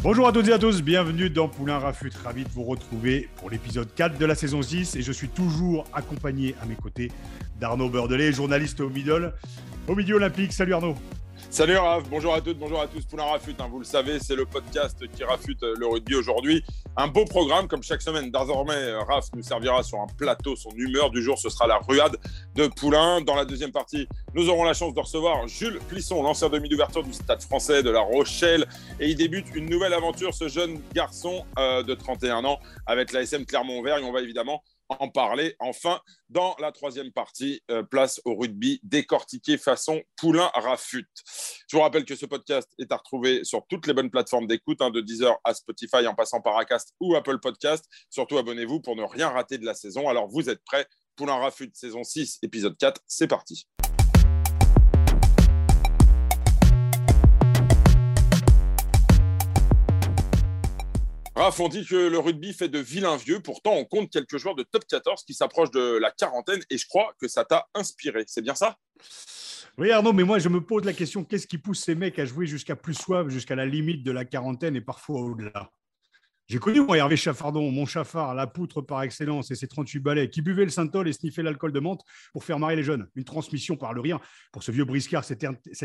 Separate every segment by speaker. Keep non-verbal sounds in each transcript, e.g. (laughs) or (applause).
Speaker 1: Bonjour à toutes et à tous, bienvenue dans Poulain Rafut. Ravi de vous retrouver pour l'épisode 4 de la saison 6 et je suis toujours accompagné à mes côtés d'Arnaud Beurdelet, journaliste au Middle, au Midi Olympique. Salut Arnaud.
Speaker 2: Salut Raph, bonjour à toutes, bonjour à tous. Poulain Rafut, hein, vous le savez, c'est le podcast qui rafute le rugby aujourd'hui. Un beau programme comme chaque semaine. Désormais, Raph nous servira sur un plateau. Son humeur du jour, ce sera la ruade de Poulain. Dans la deuxième partie, nous aurons la chance de recevoir Jules Plisson, l'ancien demi d'ouverture du Stade français de La Rochelle. Et il débute une nouvelle aventure, ce jeune garçon euh, de 31 ans, avec la SM Clermont-Auvergne. On va évidemment en parler. Enfin, dans la troisième partie, euh, place au rugby décortiqué façon poulain rafute. Je vous rappelle que ce podcast est à retrouver sur toutes les bonnes plateformes d'écoute, hein, de Deezer à Spotify en passant par Acast ou Apple Podcast. Surtout, abonnez-vous pour ne rien rater de la saison. Alors, vous êtes prêts Poulain rafute, saison 6, épisode 4, c'est parti. Raph, on dit que le rugby fait de vilains vieux. Pourtant, on compte quelques joueurs de top 14 qui s'approchent de la quarantaine et je crois que ça t'a inspiré. C'est bien ça?
Speaker 1: Oui Arnaud, mais moi je me pose la question, qu'est-ce qui pousse ces mecs à jouer jusqu'à plus soif, jusqu'à la limite de la quarantaine et parfois au-delà? J'ai connu moi Hervé Chaffardon, mon chafard, la poutre par excellence et ses 38 balais, qui buvait le synthol et sniffait l'alcool de menthe pour faire marrer les jeunes. Une transmission par le rire pour ce vieux briscard, cet,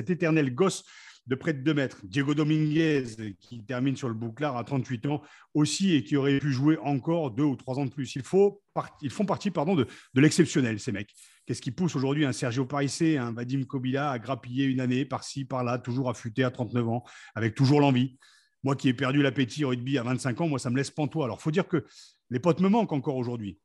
Speaker 1: éternel gosse de près de 2 mètres. Diego Dominguez, qui termine sur le bouclard à 38 ans aussi et qui aurait pu jouer encore deux ou trois ans de plus. Ils font partie pardon, de, de l'exceptionnel, ces mecs. Qu'est-ce qui pousse aujourd'hui un Sergio Parissé, un Vadim Kobila à grappiller une année par-ci, par-là, toujours affûté à 39 ans, avec toujours l'envie moi qui ai perdu l'appétit au rugby à 25 ans, moi, ça me laisse pantois. Alors, faut dire que les potes me manquent encore aujourd'hui.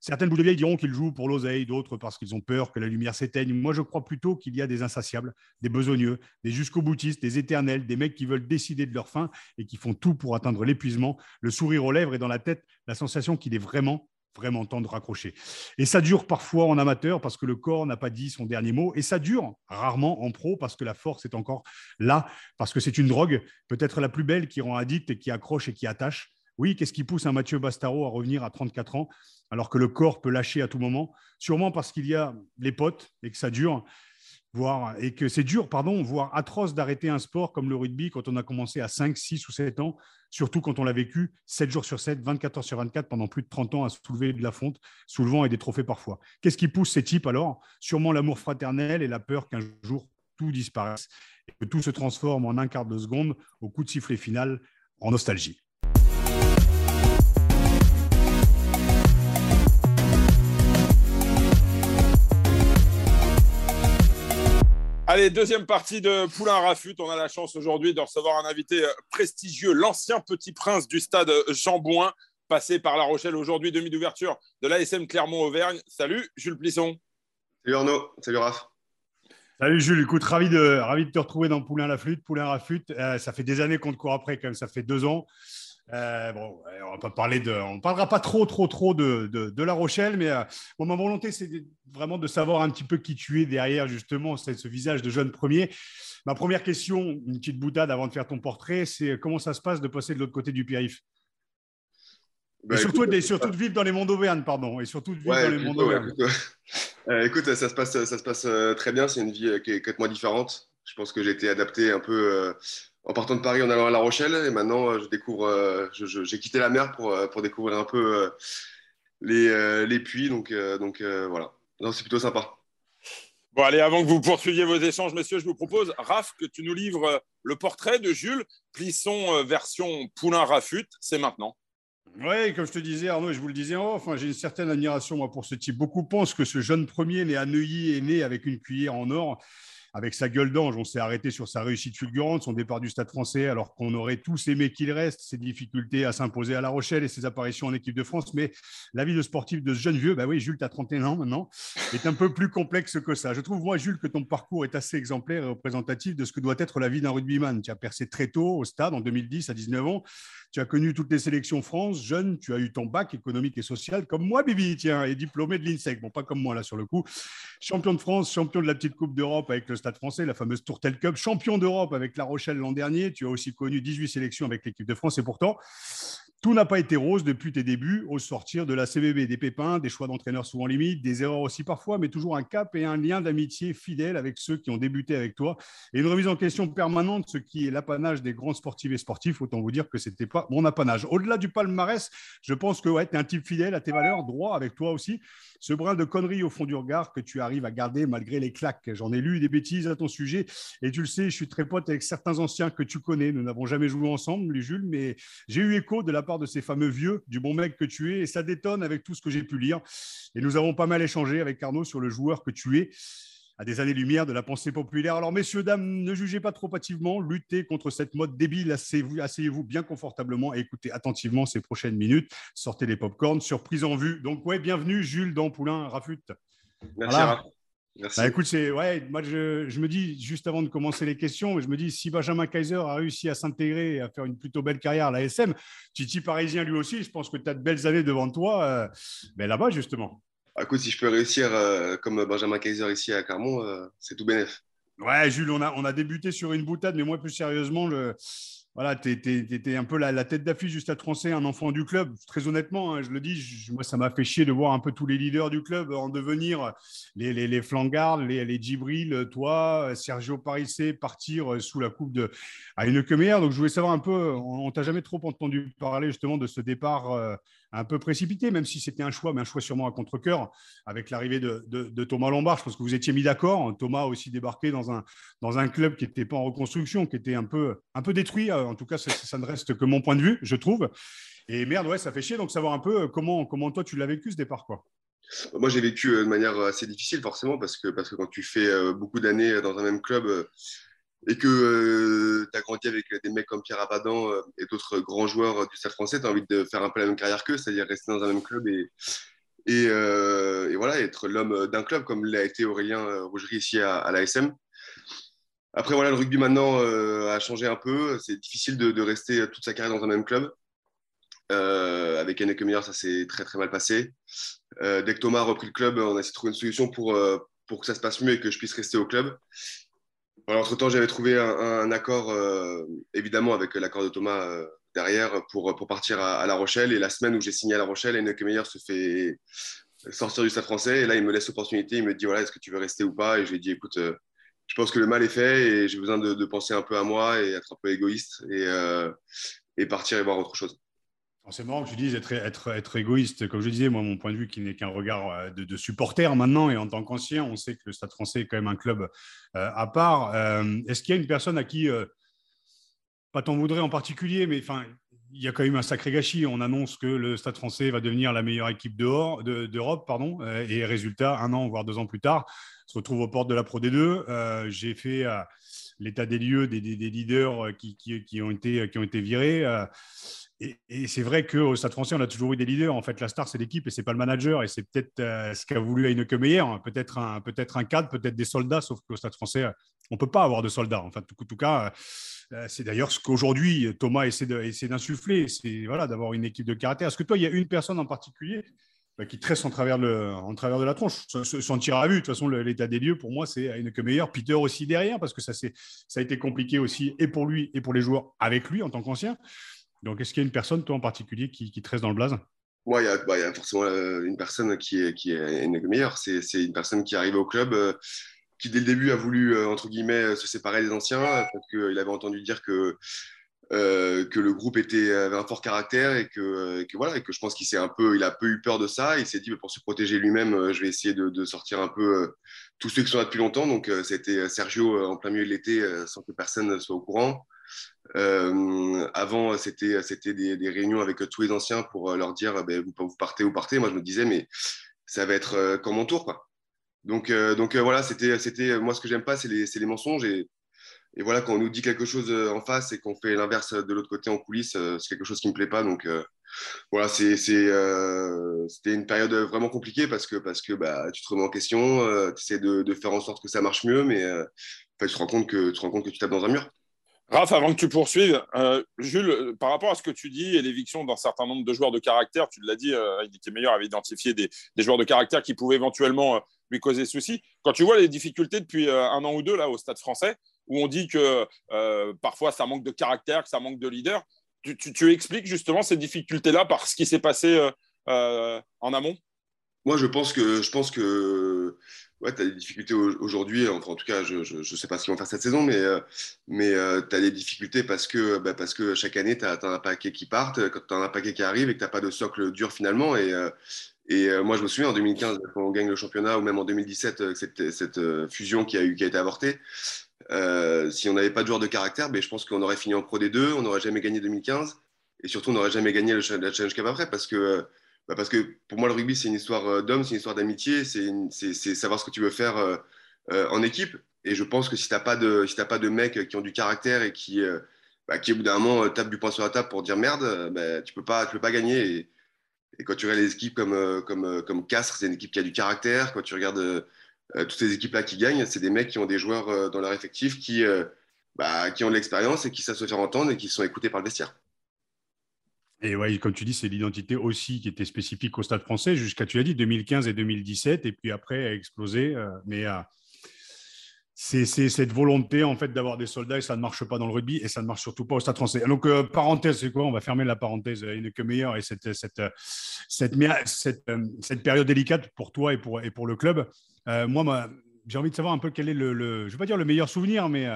Speaker 1: Certaines boules de diront qu'ils jouent pour l'oseille, d'autres parce qu'ils ont peur que la lumière s'éteigne. Moi, je crois plutôt qu'il y a des insatiables, des besogneux, des jusqu'au boutistes, des éternels, des mecs qui veulent décider de leur fin et qui font tout pour atteindre l'épuisement, le sourire aux lèvres et dans la tête, la sensation qu'il est vraiment vraiment temps de raccrocher. Et ça dure parfois en amateur parce que le corps n'a pas dit son dernier mot. Et ça dure rarement en pro parce que la force est encore là, parce que c'est une drogue, peut-être la plus belle qui rend addict et qui accroche et qui attache. Oui, qu'est-ce qui pousse un Mathieu Bastaro à revenir à 34 ans alors que le corps peut lâcher à tout moment? Sûrement parce qu'il y a les potes et que ça dure et que c'est dur, pardon, voire atroce d'arrêter un sport comme le rugby quand on a commencé à 5, 6 ou 7 ans, surtout quand on l'a vécu 7 jours sur 7, 24 heures sur 24 pendant plus de 30 ans à soulever de la fonte, soulevant et des trophées parfois. Qu'est-ce qui pousse ces types alors? Sûrement l'amour fraternel et la peur qu'un jour tout disparaisse et que tout se transforme en un quart de seconde au coup de sifflet final en nostalgie.
Speaker 2: Allez, deuxième partie de Poulain Rafut. On a la chance aujourd'hui de recevoir un invité euh, prestigieux, l'ancien petit prince du stade Jean Bouin, passé par La Rochelle aujourd'hui, demi d'ouverture de l'ASM Clermont-Auvergne. Salut, Jules Plisson.
Speaker 3: Salut Arnaud, salut Raph.
Speaker 1: Salut Jules, écoute, ravi de, ravi de te retrouver dans Poulain la flûte, Poulain Rafut. Euh, ça fait des années qu'on te court après, quand même, ça fait deux ans. Euh, bon, on va pas parler de, on parlera pas trop, trop, trop de, de, La Rochelle, mais euh, ma volonté, c'est vraiment de savoir un petit peu qui tu es derrière justement ce visage de jeune premier. Ma première question, une petite boutade avant de faire ton portrait, c'est comment ça se passe de passer de l'autre côté du périph' et bah, surtout, écoute, surtout de vivre dans les monts d'Auvergne, pardon, et surtout de vivre dans les monts d'Auvergne. (laughs)
Speaker 3: écoute, ça se passe, ça se passe très bien. C'est une vie qui est quatre mois différente. Je pense que j'ai été adapté un peu en partant de Paris en allant à La Rochelle. Et maintenant, euh, je découvre, euh, j'ai quitté la mer pour, euh, pour découvrir un peu les, les puits. Donc, donc voilà, c'est plutôt sympa.
Speaker 2: Bon, allez, avant que vous poursuiviez vos échanges, messieurs, je vous propose, Raph, que tu nous livres le portrait de Jules Plisson, version Poulain-Rafut. C'est maintenant.
Speaker 1: Oui, comme je te disais, Arnaud, je vous le disais en enfin, j'ai une certaine admiration moi, pour ce type. Beaucoup pensent que ce jeune premier né à Neuilly est né avec une cuillère en or. Avec sa gueule d'ange, on s'est arrêté sur sa réussite fulgurante, son départ du Stade français, alors qu'on aurait tous aimé qu'il reste, ses difficultés à s'imposer à La Rochelle et ses apparitions en équipe de France. Mais la vie de sportif de ce jeune vieux, bah oui, Jules, tu as 31 ans maintenant, est un peu plus complexe que ça. Je trouve, moi, Jules, que ton parcours est assez exemplaire et représentatif de ce que doit être la vie d'un rugbyman. Tu as percé très tôt au stade en 2010 à 19 ans. Tu as connu toutes les sélections France, jeune, tu as eu ton bac économique et social, comme moi, Bibi, tiens, et diplômé de l'INSEC. Bon, pas comme moi, là, sur le coup. Champion de France, champion de la petite Coupe d'Europe avec le Stade français, la fameuse Tourtel Cup, champion d'Europe avec La Rochelle l'an dernier. Tu as aussi connu 18 sélections avec l'équipe de France, et pourtant, tout n'a pas été rose depuis tes débuts au sortir de la CBB. Des pépins, des choix d'entraîneurs souvent limites, des erreurs aussi parfois, mais toujours un cap et un lien d'amitié fidèle avec ceux qui ont débuté avec toi. Et une remise en question permanente, ce qui est l'apanage des grands sportifs et sportifs. Autant vous dire que ce n'était pas mon apanage. Au-delà du palmarès, je pense que ouais, tu es un type fidèle à tes valeurs, droit avec toi aussi. Ce brin de connerie au fond du regard que tu arrives à garder malgré les claques. J'en ai lu des bêtises à ton sujet et tu le sais, je suis très pote avec certains anciens que tu connais. Nous n'avons jamais joué ensemble, lui Jules, mais j'ai eu écho de la part de ces fameux vieux, du bon mec que tu es, et ça détonne avec tout ce que j'ai pu lire. Et nous avons pas mal échangé avec Arnaud sur le joueur que tu es à des années-lumière de la pensée populaire. Alors, messieurs, dames, ne jugez pas trop hâtivement, luttez contre cette mode débile, asseyez-vous bien confortablement et écoutez attentivement ces prochaines minutes. Sortez les pop-corns, surprise en vue. Donc, ouais, bienvenue, Jules, dans Poulain, Rafut.
Speaker 3: Merci. Merci.
Speaker 1: Bah, écoute, c'est ouais, moi je, je, me dis juste avant de commencer les questions, je me dis si Benjamin Kaiser a réussi à s'intégrer et à faire une plutôt belle carrière à la SM, Titi Parisien lui aussi, je pense que tu as de belles années devant toi, euh, ben là-bas justement.
Speaker 3: Ah, écoute, si je peux réussir euh, comme Benjamin Kaiser ici à Carmont, euh, c'est tout bénef.
Speaker 1: Ouais, Jules, on a, on a débuté sur une boutade, mais moi plus sérieusement, le, voilà, tu étais un peu la, tête d'affiche du Stade français, un enfant du club. Très honnêtement, hein, je le dis, moi, ça m'a fait chier de voir un peu tous les leaders du club en devenir les, les, les flangards, toi, Sergio Parissé, partir sous la coupe de à une meilleure. Donc, je voulais savoir un peu, on, t'a jamais trop entendu parler justement de ce départ euh, un peu précipité, même si c'était un choix, mais un choix sûrement à contre-coeur avec l'arrivée de, Thomas Lombard. Je pense que vous étiez mis d'accord. Thomas a aussi débarqué dans un, club qui n'était pas en reconstruction, qui était un peu, détruit en tout cas, ça, ne reste que mon point de vue, je trouve. Et merde, ouais, ça fait chier. Donc, savoir un peu euh, comment, comment toi, tu l'as vécu ce départ, quoi.
Speaker 3: Moi, j'ai vécu euh, de manière assez difficile, forcément, parce que, quand tu fais euh, beaucoup d'années dans un même club et que tu as grandi avec des mecs comme Pierre Abadan et d'autres grands joueurs du Stade français, tu as envie de faire un peu la même carrière qu'eux, c'est-à-dire rester dans un même club et, voilà, être l'homme d'un club, comme l'a été Aurélien Rougerie ici à, l'ASM. Après, voilà, le rugby maintenant euh, a changé un peu. C'est difficile de, rester toute sa carrière dans un même club. Euh, avec Yannick Meilleur, ça s'est très très mal passé. Euh, dès que Thomas a repris le club, on a essayé de trouver une solution pour que ça se passe mieux et que je puisse rester au club. Entre-temps, j'avais trouvé un, accord, évidemment, avec l'accord de Thomas derrière pour, partir à, La Rochelle. Et la semaine où j'ai signé à La Rochelle, Yannick Meilleur se fait sortir du Stade français. Et là, il me laisse l'opportunité. Il me dit voilà, est-ce que tu veux rester ou pas? Et je lui ai dit écoute, je pense que le mal est fait et j'ai besoin de, penser un peu à moi et être un peu égoïste euh, et partir et voir autre chose.
Speaker 1: C'est marrant que tu dises être, égoïste. Comme je disais, moi, mon point de vue, qui n'est qu'un regard euh, de, supporter maintenant, et en tant qu'ancien, on sait que le Stade français est quand même un club euh, à part. Est-ce qu'il y a une personne à qui, pas t'en voudrais en particulier, mais enfin, il y a quand même un sacré gâchis. On annonce que le Stade français va devenir la meilleure équipe d'Europe, de, pardon, et résultat, un an, voire deux ans plus tard, se retrouve aux portes de la Pro D2. Euh, j'ai fait euh, l'état des lieux des, leaders euh, qui ont été virés. Et, c'est vrai qu'au Stade français, on a toujours eu des leaders. En fait, la star, c'est l'équipe et c'est pas le manager. Et c'est peut-être ce qu'a voulu Heineke Meyer. Peut-être un, peut un cadre, peut-être des soldats, sauf qu'au Stade français, on ne peut pas avoir de soldats. En tout cas, c'est d'ailleurs ce qu'aujourd'hui Thomas essaie d'insuffler. C'est voilà, d'avoir une équipe de caractère. Est-ce que toi, il y a une personne en particulier bah, qui tresse en travers, de la tronche? Sans tirer à vue, de toute façon, l'état des lieux, pour moi, c'est que meilleur. Peter aussi derrière, parce que ça, ça a été compliqué aussi, et pour lui, et pour les joueurs avec lui en tant qu'ancien. Donc, est-ce qu'il y a une personne, toi en particulier, qui, qui tresse dans le blaze?
Speaker 3: Moi, il bah, y, a forcément euh, une personne qui est, est une meilleure. C'est une personne qui arrive au club. Euh, qui dès le début a voulu, euh, entre guillemets, se séparer des anciens, parce qu'il avait entendu dire que que le groupe avait un fort caractère et que, voilà, et que je pense qu'il s'est un peu, il a peu eu peur de ça. Il s'est dit, bah, pour se protéger lui-même, je vais essayer de, sortir un peu tous ceux qui sont là depuis longtemps. Donc, c'était Sergio en plein milieu de l'été, sans que personne ne soit au courant. Avant, c'était des, des, réunions avec tous les anciens pour leur dire, bah, vous, vous partez ou partez. Moi, je me disais, mais ça va être quand mon tour, quoi. Donc, donc voilà, c'était, moi ce que j'aime pas, c'est les, les, mensonges et, voilà quand on nous dit quelque chose en face et qu'on fait l'inverse de l'autre côté en coulisses, c'est quelque chose qui me plaît pas. Donc voilà, c'était une période vraiment compliquée parce que parce que bah, tu te remets en question, tu essaies de, de, faire en sorte que ça marche mieux, mais tu te rends compte que tu te rends compte que tu tapes dans un mur.
Speaker 2: Raph, avant que tu poursuives, euh, Jules, euh, par rapport à ce que tu dis et l'éviction d'un certain nombre de joueurs de caractère, tu l'as dit, euh, il était meilleur avait identifié des, joueurs de caractère qui pouvaient éventuellement lui causer souci. Quand tu vois les difficultés depuis un an ou deux là au Stade français, où on dit que parfois ça manque de caractère, que ça manque de leader, tu, expliques justement ces difficultés-là par ce qui s'est passé en amont?
Speaker 3: Moi, je pense que, je pense que ouais, tu as des difficultés aujourd'hui. Enfin, en tout cas, je ne sais pas ce qu'ils vont faire cette saison, mais, euh, mais euh, tu as des difficultés parce que, bah, parce que chaque année, tu as, un paquet qui quand tu as un paquet qui arrive et que tu n'as pas de socle dur finalement. Et, euh, et moi, je me souviens en 2015, quand on gagne le championnat, ou même en 2017, cette, cette fusion qui a, eu, qui a été avortée. si on n'avait pas de joueurs de caractère, ben, je pense qu'on aurait fini en Pro D2, on n'aurait jamais gagné 2015 et surtout on n'aurait jamais gagné le, la Challenge Cup après parce que bah, parce que pour moi, le rugby, c'est une histoire euh, d'homme, c'est une histoire d'amitié, c'est savoir ce que tu veux faire euh, euh, en équipe. Et je pense que si tu n'as pas, de, si pas de mecs qui ont du caractère et qui, bah, qui au bout d'un moment, tapent du poing sur la table pour dire merde, bah, tu ne peux, pas, peux pas gagner. Et, quand tu regardes les équipes comme, comme, comme Castres, c'est une équipe qui a du caractère. Quand tu regardes toutes ces équipes-là qui gagnent, c'est des mecs qui ont des joueurs dans leur effectif qui, qui ont de l'expérience et qui savent se faire entendre et qui sont écoutés par le vestiaire.
Speaker 1: Et ouais, comme tu dis, c'est l'identité aussi qui était spécifique au Stade français jusqu'à, tu as dit, 2015 et 2017, et puis après a explosé. Euh, mais euh, c'est cette volonté en fait d'avoir des soldats et ça ne marche pas dans le rugby et ça ne marche surtout pas au Stade français. Donc euh, parenthèse, c'est quoi? On va fermer la parenthèse. Il n'est que meilleur et cette période délicate pour toi et pour, le club. moi, j'ai envie de savoir un peu quel est le, je vais pas dire le meilleur souvenir, mais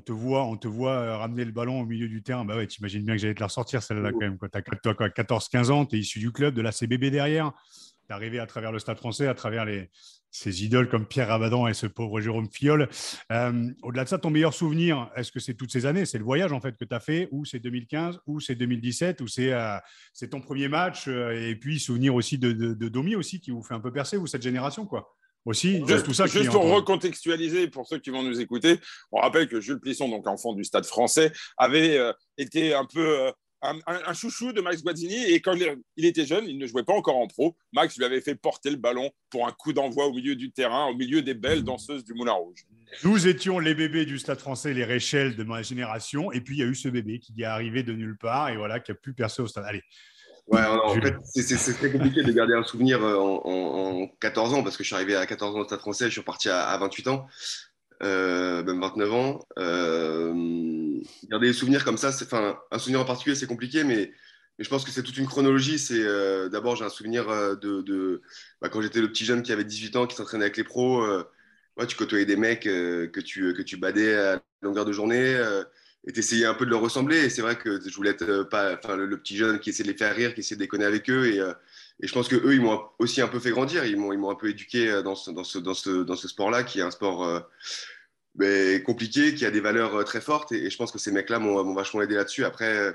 Speaker 1: on te voit, on te voit euh, ramener le ballon au milieu du terrain. Bah ouais, tu imagines bien que j'allais te la ressortir celle-là quand même. Tu as 14-15 ans, tu es issu du club, de la CBB derrière. Tu es arrivé à travers le stade français, à travers les, ces idoles comme Pierre Rabadan et ce pauvre Jérôme Fiol. Euh, au-delà de ça, ton meilleur souvenir, est-ce que c'est toutes ces années? C'est le voyage en fait que tu as fait Ou c'est 2015 Ou c'est 2017 Ou c'est euh, c'est ton premier match Et puis souvenir aussi de, de, de, Domi aussi qui vous fait un peu percer, ou cette génération quoi aussi.
Speaker 2: Juste, tout ça juste pour recontextualiser, pour ceux qui vont nous écouter, on rappelle que Jules Plisson, donc enfant du Stade français, avait euh, été un peu euh, un, chouchou de Max Guazzini. Et quand il était jeune, il ne jouait pas encore en pro. Max lui avait fait porter le ballon pour un coup d'envoi au milieu du terrain, au milieu des belles danseuses du Moulin Rouge.
Speaker 1: Nous étions les bébés du Stade français, les Réchelles de ma génération. Et puis, il y a eu ce bébé qui est arrivé de nulle part et voilà, qui a pu percer au stade. Allez,
Speaker 3: Ouais, en fait, c'est très compliqué de garder un souvenir euh, en, 14 ans parce que je suis arrivé à 14 ans au Stade français, je suis reparti à, 28 ans, euh, même 29 ans. Euh, garder des souvenirs comme ça, enfin, un souvenir en particulier, c'est compliqué, mais, je pense que c'est toute une chronologie. C'est D'abord, j'ai un souvenir de, bah, quand j'étais le petit jeune qui avait 18 ans, qui s'entraînait avec les pros. Ouais, tu côtoyais des mecs que, tu, que tu badais à longueur de journée et t'essayais un peu de leur ressembler. Et c'est vrai que je voulais être euh, pas, le, petit jeune qui essaie de les faire rire, qui essaie de déconner avec eux. Et, euh, je pense que eux, ils m'ont aussi un peu fait grandir. Ils m'ont, un peu éduqué euh, dans ce, dans ce, dans ce, dans ce sport-là, qui est un sport ben, compliqué, qui a des valeurs très fortes. Et, je pense que ces mecs-là m'ont, vachement aidé là-dessus. Après,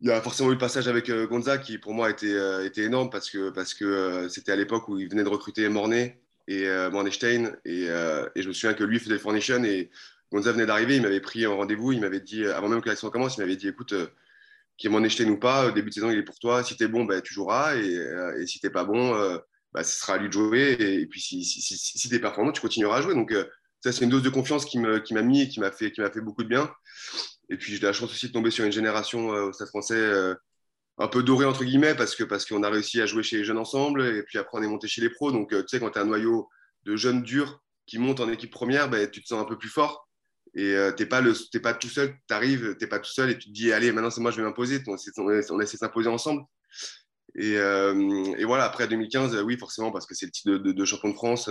Speaker 3: il y a forcément eu le passage avec Gonza, qui pour moi était, était énorme parce que, parce que c'était à l'époque où il venait de recruter Mornay et Mornestein. Et, et, je me souviens que lui faisait le Foundation. Et Gonza venait d'arriver, il m'avait pris en rendez-vous, il m'avait dit, avant même que l'action commence, il m'avait dit écoute, euh, qu'il m'en écheté ou pas, au début de saison, il est pour toi. Si tu es bon, bah, tu joueras. Et, euh, et si tu pas bon, euh, bah, ce sera à lui de jouer. Et, puis si, si, si, si tu es performant, tu continueras à jouer. Donc, ça, c'est une dose de confiance qui m'a mis et qui m'a fait, beaucoup de bien. Et puis, j'ai la chance aussi de tomber sur une génération au Stade français un peu dorée, entre guillemets, parce qu'on parce qu'on a réussi à jouer chez les jeunes ensemble. Et puis après, on est monté chez les pros. Donc, tu sais, quand tu un noyau de jeunes durs qui montent en équipe première, bah, tu te sens un peu plus fort et euh, t'es pas le pas tout seul tu arrives t'es pas tout seul et tu te dis allez maintenant c'est moi je vais m'imposer. On, on, essaie de s'imposer ensemble. Et, euh, voilà après 2015 oui forcément parce que c'est le titre de, champion de France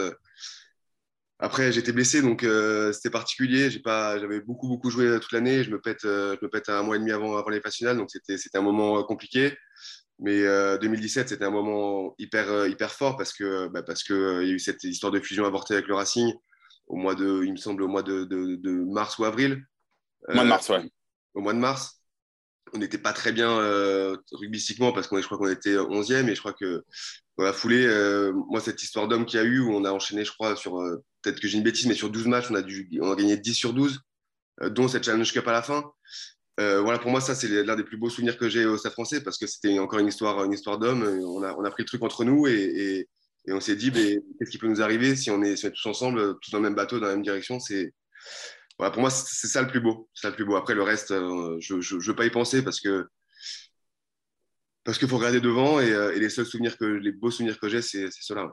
Speaker 3: après j'étais blessé donc euh, c'était particulier. J'avais beaucoup beaucoup joué toute l'année. Je me pète un mois et demi avant les finales donc c'était un moment compliqué. Mais 2017 c'était un moment hyper hyper fort parce que bah, parce que y a eu cette histoire de fusion avortée avec le Racing au mois de, il me semble, au mois de, de, mars ou avril.
Speaker 2: Au mois de mars, ouais.
Speaker 3: Au mois de mars. On n'était pas très bien euh, rugbystiquement parce qu'on je crois qu'on était 11e et je crois que dans la foulée, moi, cette histoire d'homme qu'il y a eu, où on a enchaîné, je crois, sur, peut-être que j'ai une bêtise, mais sur 12 matchs, on a, dû, on a gagné 10 sur 12, dont cette Challenge Cup à la fin. voilà, pour moi, ça, c'est l'un des plus beaux souvenirs que j'ai au Stade français parce que c'était encore une histoire, une histoire d'homme. On a, on a pris le truc entre nous et, et on s'est dit, qu'est-ce qui peut nous arriver si on, est, tous ensemble, tous dans le même bateau, dans la même direction? C'est voilà, Pour moi, c'est ça le plus beau. C'est le plus beau. Après, le reste, euh, je ne veux pas y penser parce que parce qu'il faut regarder devant et, euh, et, les seuls souvenirs que les beaux souvenirs que j'ai, c'est ceux-là.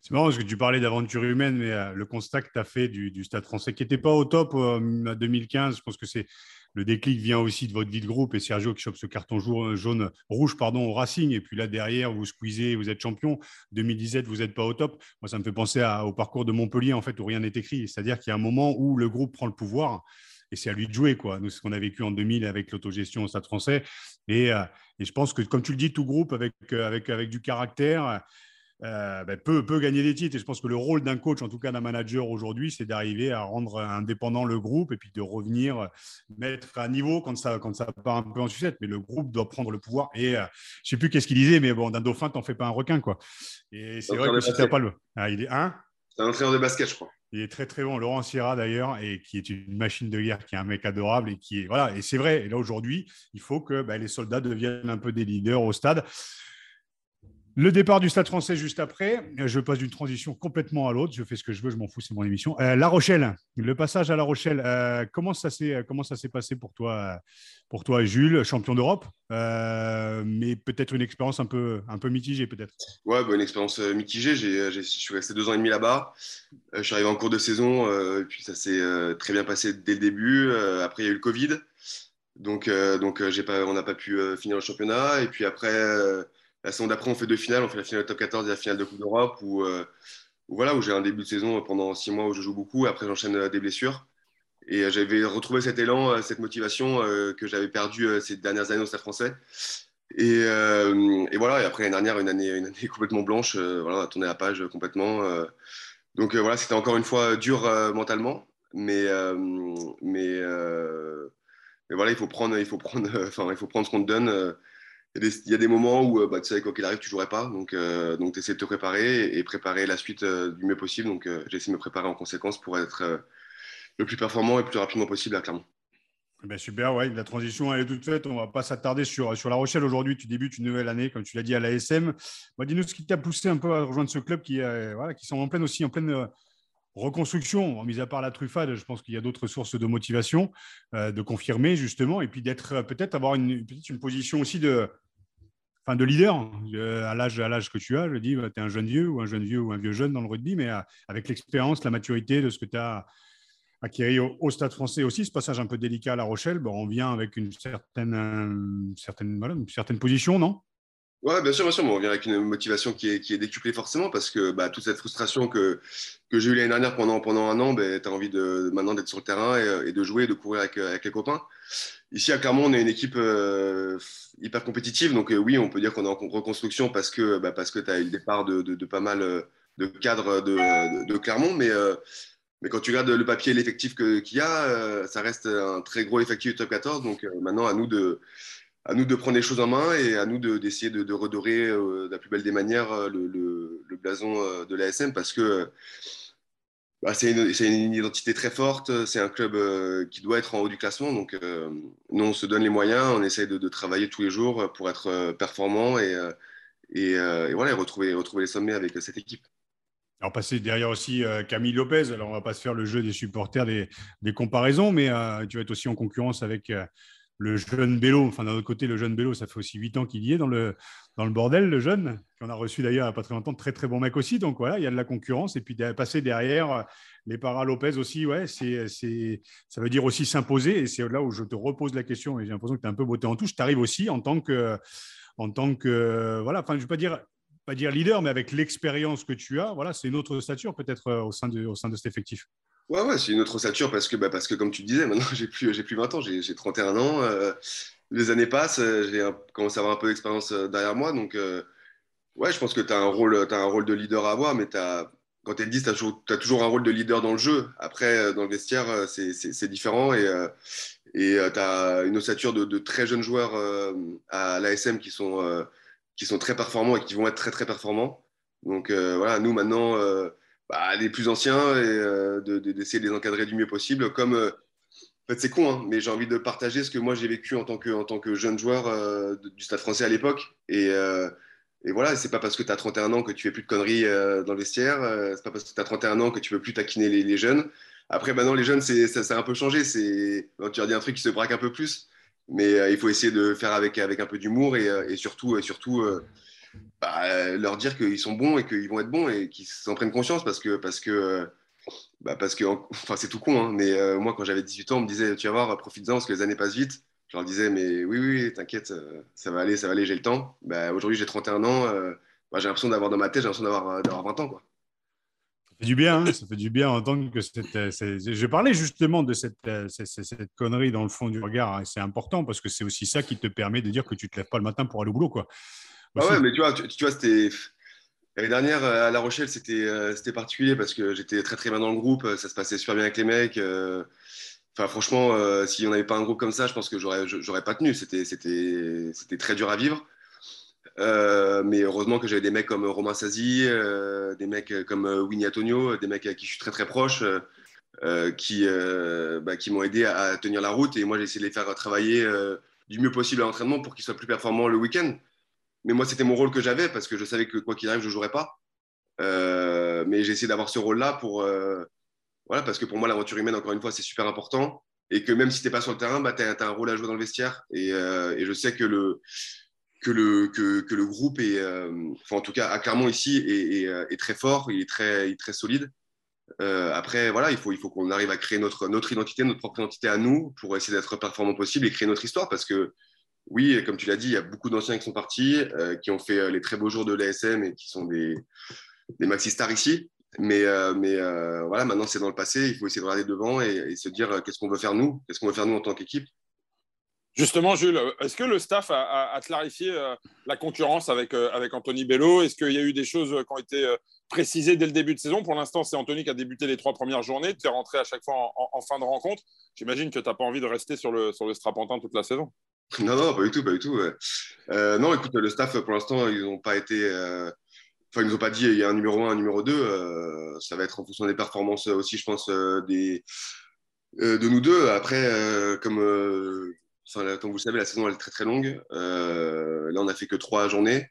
Speaker 1: C'est marrant parce que tu parlais d'aventure humaine, mais euh, le constat que tu as fait du, Stade français qui n'était pas au top en 2015, je pense que c'est le déclic vient aussi de votre vie de groupe et Sergio qui chope ce carton jaune, rouge pardon, au Racing. Et puis là, derrière, vous squeezez, vous êtes champion. 2017, vous n'êtes pas au top. Moi, ça me fait penser au parcours de Montpellier, en fait, où rien n'est écrit. C'est-à-dire qu'il y a un moment où le groupe prend le pouvoir et c'est à lui de jouer. Quoi. Nous, ce qu'on a vécu en 2000 avec l'autogestion au Stade français. Et, euh, et, je pense que, comme tu le dis, tout groupe avec, euh, du caractère, euh, ben, peut, peut, gagner des titres. Et je pense que le rôle d'un coach, en tout cas d'un manager aujourd'hui, c'est d'arriver à rendre indépendant le groupe et puis de revenir mettre à niveau quand ça, quand ça part un peu en sucette. Mais le groupe doit prendre le pouvoir. Et euh, je ne sais plus qu'est-ce qu'il disait, mais bon, d'un dauphin, t'en fais pas un requin. quoi. Et c'est vrai que si pas le. Ah, il est un.
Speaker 3: C'est un entraîneur de basket, je crois.
Speaker 1: Il est très très bon, Laurent Sierra d'ailleurs, et qui est une machine de guerre, qui est un mec adorable et qui est voilà. Et c'est vrai. Et là aujourd'hui, il faut que ben, les soldats deviennent un peu des leaders au stade. Le départ du Stade français juste après. Je passe d'une transition complètement à l'autre. Je fais ce que je veux, je m'en fous, c'est mon émission. Euh, la Rochelle, le passage à La Rochelle, euh, comment ça s'est comment ça s'est passé pour toi, pour toi, Jules, champion d'Europe, euh, mais peut-être une expérience un peu un peu mitigée, peut-être.
Speaker 3: Ouais, bah, une expérience mitigée. je suis resté deux ans et demi là-bas. je suis arrivé en cours de saison, et puis ça s'est très bien passé dès le début. après, il y a eu le Covid, donc donc on n'a pas pu finir le championnat. Et puis après la saison d'après, on fait deux finales. On fait la finale de top 14 et la finale de Coupe d'Europe où, euh, voilà, où j'ai un début de saison pendant six mois où je joue beaucoup. Après, j'enchaîne euh, des blessures. Et euh, j'avais retrouvé cet élan, cette motivation que j'avais perdu ces dernières années au Stade français. Et, voilà, et après l'année dernière, une année, une année (laughs) complètement blanche, voilà, on a tourné la page complètement. donc voilà, c'était encore une fois dur mentalement, mais, mais, mais, voilà, il faut prendre, il faut prendre, (laughs) enfin, il faut prendre ce qu'on te donne il y, a des moments où euh, bah, tu sais, quoi qu'il arrive, tu ne jouerais pas. Donc, euh, donc tu essaies de te préparer et, préparer la suite euh, du mieux possible. Donc, j'ai essayé de me préparer en conséquence pour être le plus performant et le plus rapidement possible à Clermont.
Speaker 1: Eh ben super, ouais, la transition elle est toute faite. On ne va pas s'attarder sur, sur La Rochelle aujourd'hui. Tu débutes une nouvelle année, comme tu l'as dit, à l'ASM. Dis-nous ce qui t'a poussé un peu à rejoindre ce club qui, voilà, qui sont en pleine aussi en pleine reconstruction, mis à part la truffade, je pense qu'il y a d'autres sources de motivation, de confirmer justement, et puis d'être peut-être avoir une, une position aussi de, enfin de leader. à l'âge à l'âge que tu as, je dis, bah, tu es un jeune vieux ou un jeune vieux ou un vieux jeune dans le rugby, mais euh, avec l'expérience, la maturité de ce que tu as acquis au, Stade français aussi, ce passage un peu délicat à La Rochelle, bon, on vient avec une certaine, euh, certaine, une certaine position, non?
Speaker 3: Ouais, bien sûr, bien sûr. on vient avec une motivation qui est, qui est décuplée forcément parce que bah, toute cette frustration que, que j'ai eue l'année dernière pendant, pendant un an, bah, tu as envie de, maintenant d'être sur le terrain et, de jouer, de courir avec, avec, les copains. Ici, à Clermont, on est une équipe euh, hyper compétitive. Donc, euh, oui, on peut dire qu'on est en reconstruction parce que, bah, que tu as eu le départ de, de, pas mal euh, de cadres de, de Clermont. Mais, mais quand tu regardes le papier et l'effectif qu'il y a, ça reste un très gros effectif du top 14. Donc, maintenant, à nous de à nous de prendre les choses en main et à nous d'essayer de, redorer euh, de la plus belle des manières euh, le, blason euh, de l'ASM parce que bah, c'est une, identité très forte, c'est un club qui doit être en haut du classement. Donc, nous, on se donne les moyens, on essaye de, travailler tous les jours pour être performant et, voilà, retrouver, retrouver les sommets avec cette équipe.
Speaker 1: Alors, passer derrière aussi Camille Lopez. Alors, on va pas se faire le jeu des supporters, des comparaisons, mais tu vas être aussi en concurrence avec le jeune Bélo, enfin d'un autre côté, le jeune Bélo, ça fait aussi huit ans qu'il y est dans le, dans le bordel, le jeune, qu'on a reçu d'ailleurs il n'y a pas très longtemps, très très bon mec aussi. Donc voilà, il y a de la concurrence. Et puis passer derrière les Para Lopez aussi, ouais, c'est, c'est, ça veut dire aussi s'imposer. Et c'est là où je te repose la question, et j'ai l'impression que tu es un peu botté en touche. Tu arrives aussi en tant que, en tant que voilà, enfin, je ne vais pas dire, pas dire leader, mais avec l'expérience que tu as, voilà, c'est une autre stature peut-être euh, au au sein de cet effectif.
Speaker 3: Ouais, ouais, c'est une autre ossature parce que, bah, parce que, comme tu disais, maintenant (laughs) j'ai plus, j'ai plus 20 ans, j'ai, j'ai 31 ans. Euh, les années passent, euh, j'ai commencé à avoir un peu d'expérience euh, derrière moi. Donc, ouais, je pense que tu as un, rôle, as un rôle de leader à avoir, mais quand tu es 10, tu as toujours, un rôle de leader dans le jeu. Après, dans le vestiaire, c'est, différent et et tu as une ossature de, de, très jeunes joueurs à l'ASM qui sont qui sont très performants et qui vont être très très performants. Donc voilà, nous maintenant, bah, les plus anciens, et d'essayer de, les encadrer du mieux possible. Comme, en fait, c'est con, hein, mais j'ai envie de partager ce que moi j'ai vécu en tant que, jeune joueur du Stade français à l'époque. Et, et voilà, c'est pas parce que tu as 31 ans que tu fais plus de conneries dans le vestiaire, c'est pas parce que tu as 31 ans que tu veux plus taquiner les, jeunes. Après, maintenant, les jeunes, ça, ça, un peu changé. Tu as dit un truc qui se braque un peu plus. Mais euh, il faut essayer de faire avec, un peu d'humour et, euh, surtout, et surtout euh, bah, leur dire qu'ils sont bons et qu'ils vont être bons et qu'ils s'en prennent conscience parce que, parce que, bah, parce que enfin, c'est tout con. Hein, mais moi, quand j'avais 18 ans, on me disait Tu vas voir, profites-en parce que les années passent vite. Je leur disais Mais oui, oui, t'inquiète, ça va aller, ça va aller, j'ai le temps. Bah, Aujourd'hui, j'ai 31 ans. Bah, j'ai l'impression d'avoir dans ma tête, j'ai l'impression d'avoir 20 ans. Quoi
Speaker 1: fait du bien, hein. ça fait du bien en tant que cette. J'ai parlé justement de cette, cette, connerie dans le fond du regard. Hein. C'est important parce que c'est aussi ça qui te permet de dire que tu te lèves pas le matin pour aller au boulot, quoi.
Speaker 3: Ah ouais, mais tu vois, tu, vois, c'était l'année dernière à La Rochelle, c'était euh, c'était particulier parce que j'étais très très bien dans le groupe, ça se passait super bien avec les mecs. Euh. Enfin, franchement, euh, si on n'avait pas un groupe comme ça, je pense que j'aurais pas tenu. C'était très dur à vivre. Euh, mais heureusement que j'avais des mecs comme Romain Sazi, euh, des mecs comme euh, Winnie Antonio, des mecs à qui je suis très très proche, qui, bah, qui m'ont aidé à, tenir la route. Et moi, j'ai essayé de les faire travailler du mieux possible à l'entraînement pour qu'ils soient plus performants le week-end. Mais moi, c'était mon rôle que j'avais parce que je savais que quoi qu'il arrive, je ne jouerais pas. mais j'ai essayé d'avoir ce rôle-là pour. voilà, parce que pour moi, l'aventure humaine, encore une fois, c'est super important. Et que même si tu n'es pas sur le terrain, bah, tu as, un rôle à jouer dans le vestiaire. Et, et je sais que le que le, que, le groupe est, euh, enfin en tout cas à Clermont ici, est, euh, est, très fort, il est très, il est très solide. Euh, après, voilà, il faut, il faut qu'on arrive à créer notre, notre identité, notre propre identité à nous pour essayer d'être performant possible et créer notre histoire parce que, oui, comme tu l'as dit, il y a beaucoup d'anciens qui sont partis, qui ont fait les très beaux jours de l'ASM et qui sont des, des maxi-stars ici. Mais, mais voilà, maintenant c'est dans le passé, il faut essayer de regarder devant et, se dire qu'est-ce qu'on veut faire nous, qu'est-ce qu'on veut faire nous en tant qu'équipe?
Speaker 2: Justement, Jules, est-ce que le staff a, clarifié euh, la concurrence avec, euh, Anthony Bello? Est-ce qu'il y a eu des choses qui ont été euh, précisées dès le début de saison? Pour l'instant, c'est Anthony qui a débuté les trois premières journées. Tu es rentré à chaque fois en, fin de rencontre. J'imagine que tu n'as pas envie de rester sur le, sur le toute la saison.
Speaker 3: Non, non, pas du tout, pas du tout. non, écoute, le staff, pour l'instant, ils n'ont pas été. Enfin, ils nous ont pas dit il y a un numéro 1, un numéro 2. ça va être en fonction des performances aussi, je pense, des, de nous deux. Après, comme comme vous le savez, la saison elle est très très longue. Euh, là, on n'a fait que trois journées.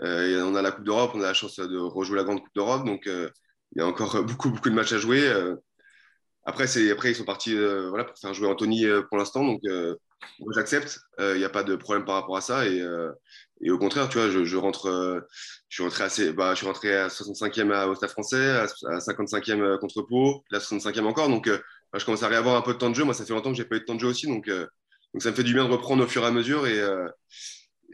Speaker 3: Euh, on a la Coupe d'Europe, on a la chance de rejouer la Grande Coupe d'Europe. Donc, euh, il y a encore (laughs) beaucoup, beaucoup de matchs à jouer. après, après, ils sont partis voilà, pour faire jouer Anthony pour l'instant. Donc, j'accepte. Il n'y a pas de problème par rapport à ça. Et, et au contraire, tu vois, je, rentre, je suis rentré assez, bah, je suis rentré à 65e au Stade français, à, 55e contre Pau, là 65e encore. Donc, bah, je commence à réavoir un peu de temps de jeu. Moi, ça fait longtemps que j'ai pas eu de temps de jeu aussi. Donc, ça me fait du bien de reprendre au fur et à mesure. Et, euh,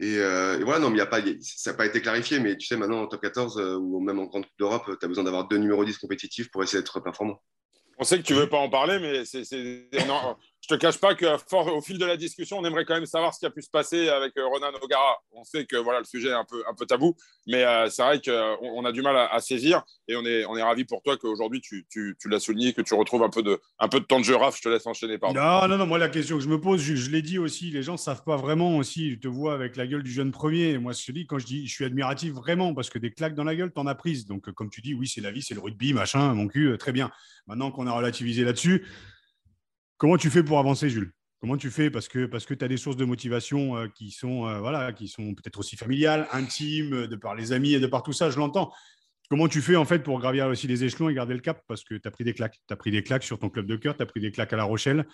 Speaker 3: euh, voilà, non, mais y a pas, ça n'a pas été clarifié, mais tu sais, maintenant en top 14 euh, ou même en Grande Coupe d'Europe, tu as besoin d'avoir deux numéros 10 compétitifs pour essayer d'être performant.
Speaker 2: On sait que tu ne veux pas en parler, mais c'est, je te cache pas que au fil de la discussion, on aimerait quand même savoir ce qui a pu se passer avec euh, Ronan O'Gara. On sait que voilà, le sujet est un peu, un peu tabou, mais euh, c'est vrai qu'on on a du mal à, saisir et on est, on est ravis pour toi qu'aujourd'hui tu, tu, tu l'as souligné, que tu retrouves un peu de, un peu de temps de jeu. Raph, je te laisse enchaîner. par
Speaker 1: Non, non, non, moi la question que je me pose, je, l'ai dit aussi, les gens ne savent pas vraiment aussi. Je te vois avec la gueule du jeune premier. Moi, je te dis, quand je dis, je suis admiratif vraiment parce que des claques dans la gueule, tu en as prise. Donc, comme tu dis, oui, c'est la vie, c'est le rugby, machin, mon cul, très bien. Maintenant qu'on a relativisé là-dessus, comment tu fais pour avancer, Jules? Comment tu fais Parce que, parce que tu as des sources de motivation euh, qui sont, euh, voilà, qui sont peut-être aussi familiales, intimes, de par les amis et de par tout ça, je l'entends. Comment tu fais en fait pour gravir aussi les échelons et garder le cap? Parce que tu as pris des claques. Tu as pris des claques sur ton club de cœur, tu as pris des claques à La Rochelle.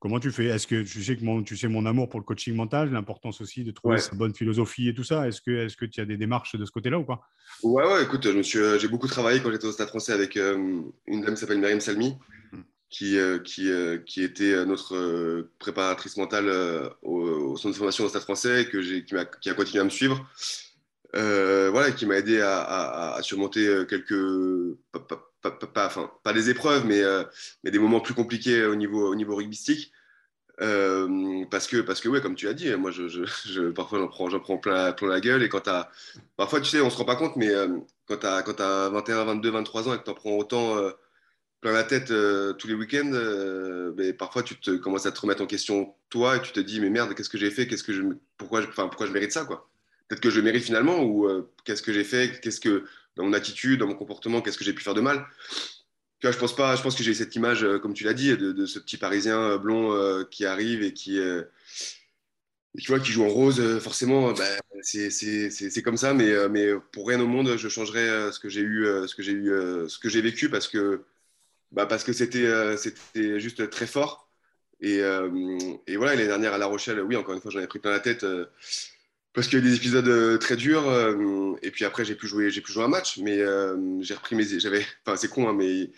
Speaker 1: Comment tu fais? Est-ce que tu sais que mon, tu sais mon amour pour le coaching mental, l'importance aussi de trouver sa bonne philosophie et tout ça? Est-ce que est-ce que tu as des démarches de ce côté-là ou pas?
Speaker 3: Ouais, ouais, écoute, euh, j'ai beaucoup travaillé quand j'étais au Stade français avec une dame qui s'appelle Myriam Salmi, qui, euh, qui, euh, qui, était euh, notre préparatrice mentale au, centre de formation au Stade français, que qui, a, qui, a, continué à me suivre. voilà, qui m'a aidé à, surmonter quelques, pas, pas, enfin, pas des épreuves, mais, mais, des moments plus compliqués au niveau, au niveau rugbystique. parce que, parce que ouais, comme tu as dit, moi, je, je, (laughs) parfois, j'en prends, prends plein, plein, la gueule. Et quand as, parfois, tu sais, on se rend pas compte, mais quand tu as, as, 21, 22, 23 ans et que tu en prends autant plein la tête euh, tous les week-ends, euh, parfois tu te commences à te remettre en question toi et tu te dis mais merde qu'est-ce que j'ai fait, qu'est-ce que je, pourquoi, je, pourquoi je mérite ça quoi? peut-être que je mérite finalement, ou qu'est-ce que j'ai fait, qu'est-ce que dans mon attitude, dans mon comportement, qu'est-ce que j'ai pu faire de mal? Je pense pas, je pense que j'ai cette image, comme tu l'as dit, de, ce petit Parisien blond qui arrive et qui tu vois, qui joue en rose, euh, forcément, bah, c'est comme ça. Mais, euh, mais pour rien au monde, je changerais euh, ce que j'ai eu, ce que j'ai eu, ce que j'ai vécu parce que bah, parce que c'était c'était juste très fort. Et, et voilà, l'année dernière à La Rochelle, oui, encore une fois, j'en ai pris plein la tête parce qu'il y a eu des épisodes très durs. et puis après, j'ai pu jouer, pu jouer un match, mais j'ai repris mes, enfin c'est con, hein, mais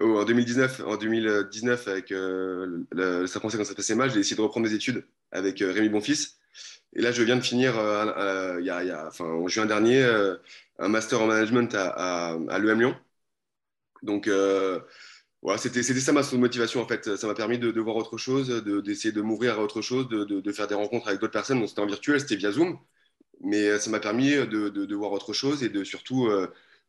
Speaker 3: en 2019, en 2019 avec le, le, Français quand ça passait mal, j'ai essayé de reprendre mes études avec euh, Rémi Bonfils. Et là, je viens de finir, euh, y a, enfin, en juin dernier, euh, un master en management à, à, l'EM Lyon. Donc, voilà, c'était ça ma motivation en fait. Ça m'a permis de, voir autre chose, d'essayer de, m'ouvrir à autre chose, de, faire des rencontres avec d'autres personnes. C'était en virtuel, c'était via Zoom. Mais ça m'a permis de, voir autre chose et de surtout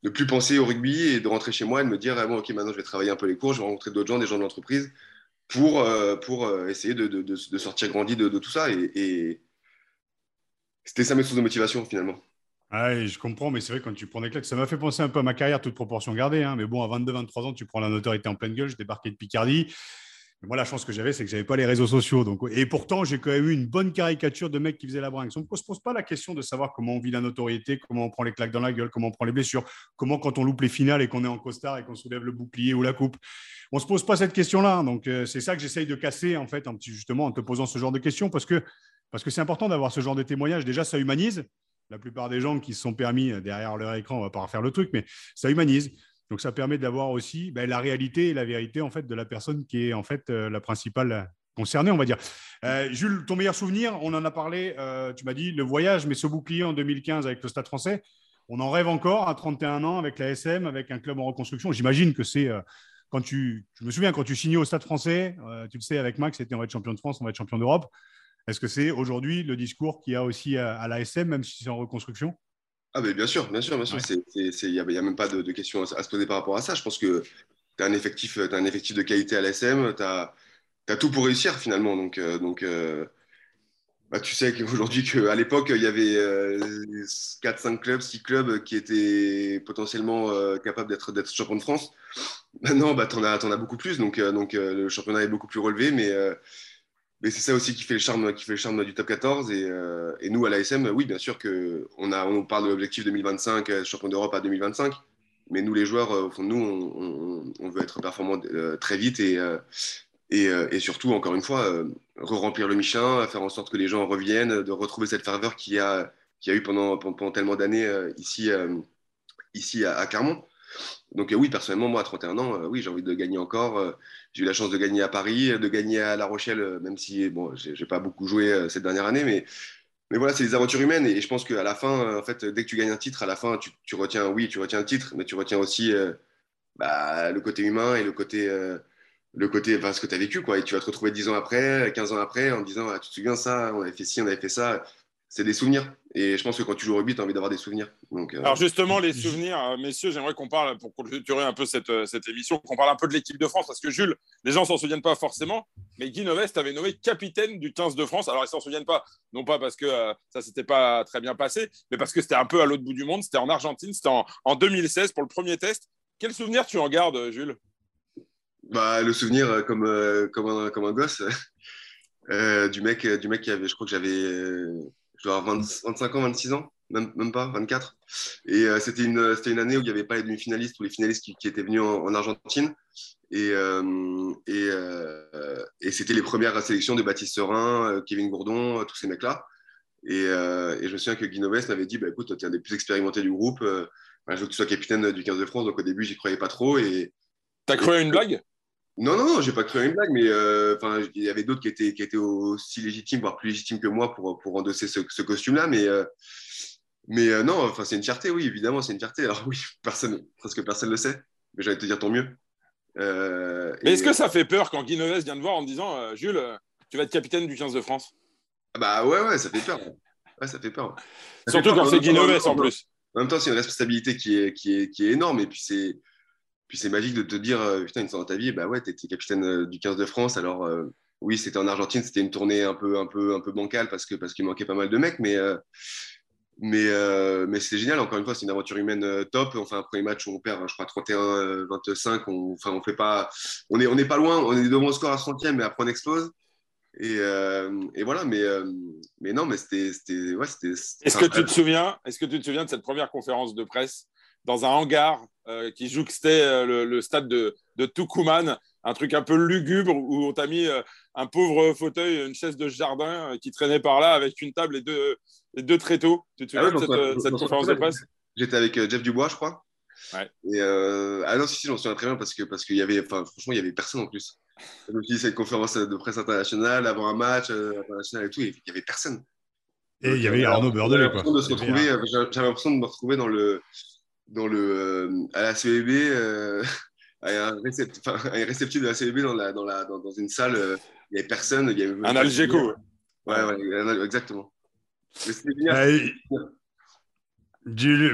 Speaker 3: ne plus penser au rugby et de rentrer chez moi et de me dire ah bon, ok, maintenant je vais travailler un peu les cours, je vais rencontrer d'autres gens, des gens de l'entreprise pour, euh, pour euh, essayer de, de, de, sortir grandi de, tout ça. Et, et c'était ça mes sources de motivation finalement.
Speaker 1: Ah, je comprends, mais c'est vrai, quand tu prends des claques, ça m'a fait penser un peu à ma carrière, toute proportion gardée. Hein. Mais bon, à 22-23 ans, tu prends la notoriété en pleine gueule. Je débarquais de Picardie. moi, la chance que j'avais, c'est que je n'avais pas les réseaux sociaux. Donc, et pourtant, j'ai quand même eu une bonne caricature de mecs qui faisaient la bringue. On ne se pose pas la question de savoir comment on vit la notoriété, comment on prend les claques dans la gueule, comment on prend les blessures, comment quand on loupe les finales et qu'on est en costard et qu'on soulève le bouclier ou la coupe on ne se pose pas cette question-là. Donc, euh, c'est ça que j'essaye de casser, en fait, justement, en te posant ce genre de questions, parce que parce que c'est important d'avoir ce genre de témoignage. Déjà, ça humanise. La plupart des gens qui se sont permis euh, derrière leur écran, on va pas refaire le truc, mais ça humanise. Donc, ça permet d'avoir aussi ben, la réalité et la vérité, en fait, de la personne qui est, en fait, euh, la principale concernée, on va dire. Jules, ton meilleur souvenir, on en a parlé, tu m'as dit le voyage, mais ce bouclier en 2015 avec le Stade français, on en rêve encore à 31 ans avec la SM, avec un club en reconstruction. J'imagine que c'est quand tu, je me souviens quand tu signais au Stade français, euh, tu le sais avec Max, c'était on va être champion de France, on va être champion d'Europe. Est-ce que c'est aujourd'hui le discours qu'il y a aussi à, l'ASM, même si c'est en reconstruction?
Speaker 3: Ah bien sûr, bien sûr, bien sûr. Il n'y a, même pas de, questions question à, se poser par rapport à ça. Je pense que tu as, un effectif, as un effectif de qualité à l'ASM, tu as, as, tout pour réussir finalement. Donc, euh, donc euh, bah, tu sais qu'aujourd'hui, qu'à l'époque, il y avait 4-5 clubs, 6 clubs qui étaient potentiellement capables d'être champion de France. Maintenant, bah, tu en, as beaucoup plus, donc, euh, donc euh, le championnat est beaucoup plus relevé, mais, euh, mais c'est ça aussi qui fait le charme, qui fait le charme du top 14. Et, et nous, à l'ASM, oui, bien sûr qu'on on parle de l'objectif 2025, champion d'Europe à 2025, mais nous, les joueurs, au fond nous, on, veut être performants très vite et, et, surtout, encore une fois, re-remplir le Michelin, faire en sorte que les gens reviennent, de retrouver cette ferveur qu'il y a, qui a eu pendant, pendant, tellement d'années ici, ici à, à Clermont. Donc euh, oui, personnellement, moi, à 31 ans, euh, oui, j'ai envie de gagner encore. Euh, j'ai eu la chance de gagner à Paris, de gagner à La Rochelle, même si bon, j'ai pas beaucoup joué cette dernière année, mais mais voilà, c'est des aventures humaines et je pense qu'à la fin, en fait, dès que tu gagnes un titre, à la fin, tu, retiens, oui, tu retiens le titre, mais tu retiens aussi bah, le côté humain et le côté, le côté, ce que tu as vécu, quoi. Et tu vas te retrouver 10 ans après, 15 ans après, en disant, ah, tu te souviens ça, on avait fait ci, on avait fait ça c'est des souvenirs. Et je pense que quand tu joues au rugby, tu as envie d'avoir des souvenirs. Donc,
Speaker 2: euh, Alors justement, les (laughs) souvenirs, euh, messieurs, j'aimerais qu'on parle, pour clôturer un peu cette, euh, cette émission, qu'on parle un peu de l'équipe de France, parce que Jules, les gens s'en souviennent pas forcément, mais Guy Novest avait nommé capitaine du 15 de France. Alors ils s'en souviennent pas, non pas parce que ça s'était pas très bien passé, mais parce que c'était un peu à l'autre bout du monde, c'était en Argentine, c'était en, 2016 pour le premier test. Quel souvenir tu en gardes, Jules?
Speaker 3: Bah, Le souvenir comme, comme, un, comme un gosse. (laughs) du, mec, du mec qui avait, je crois que j'avais je dois avoir 25 ans, 26 ans, même, même pas, 24. Et euh, c'était une, une année où il n'y avait pas les demi-finalistes ou les finalistes qui, étaient venus en, Argentine. Et, euh, euh, et c'était les premières sélections de Baptiste Serin, Kevin Gourdon, tous ces mecs-là. Et, et, je me souviens que Guy Noves m'avait dit bah, écoute, tu es un des plus expérimentés du groupe. je veux que tu sois capitaine du 15 de France. Donc au début, j'y croyais pas trop. Et,
Speaker 2: T'as cru à une blague?
Speaker 3: Non, non, non, j'ai pas cru à une blague, mais euh, il y avait d'autres qui étaient, qui étaient aussi légitimes, voire plus légitimes que moi pour, pour endosser ce, ce costume-là. Mais, euh, mais euh, non, enfin, c'est une fierté, oui, évidemment, c'est une fierté. Alors oui, (laughs) personne, presque personne ne le sait, mais j'allais te dire tant mieux.
Speaker 2: mais est-ce que ça fait peur quand Guy Neves vient de voir en disant Jules, tu vas être capitaine du 15 de France?
Speaker 3: Ah Bah ouais, ouais, ça fait peur. Ouais, ça fait peur.
Speaker 2: Surtout quand c'est Guy Neves en plus.
Speaker 3: En même temps, c'est une responsabilité qui est, qui est, qui est énorme. Et puis, c'est puis c'est magique de te dire, euh, putain, une fois dans ta vie, bah ouais, tu capitaine euh, du 15 de France. Alors, euh, oui, c'était en Argentine, c'était une tournée un peu, un peu, un peu bancale parce qu'il parce qu'il manquait pas mal de mecs, mais, Mais, euh, mais c'est génial, encore une fois, c'est une aventure humaine top. On fait un premier match où on perd, je crois, 31-25. On, enfin, on fait pas, on est, on n'est pas loin, on est devant le score à 30e, mais après on explose. Et, euh, et voilà, mais, mais non, mais c'était. Ouais,
Speaker 2: est-ce que tu te souviens Est-ce que tu te souviens de cette première conférence de presse dans un hangar qui jouxtait le, le, stade de, de Tucumán, un truc un peu lugubre où on t'a mis un pauvre fauteuil, une chaise de jardin qui traînait par là avec une table et deux, et deux tréteaux. Tu te souviens de cette, conférence de presse?
Speaker 3: J'étais avec euh, Jeff Dubois, je crois.
Speaker 2: Ouais.
Speaker 3: Et euh... Ah non, si, si, j'en souviens très bien parce que parce qu'il y avait, enfin, franchement, il y avait personne en plus. Donc, cette conférence de presse internationale, avant un match euh, international et tout, il y avait personne.
Speaker 1: Et il y avait Arnaud Beurdelet.
Speaker 3: J'avais l'impression de se retrouver, euh, j'avais l'impression de me retrouver dans le, dans le, à la CEB, euh, (laughs) un, récept, un réceptif de la CEB dans, la, dans, la, dans, dans une salle, il n'y avait personne. Il y avait
Speaker 2: un Algeco.
Speaker 3: Ouais, ouais, exactement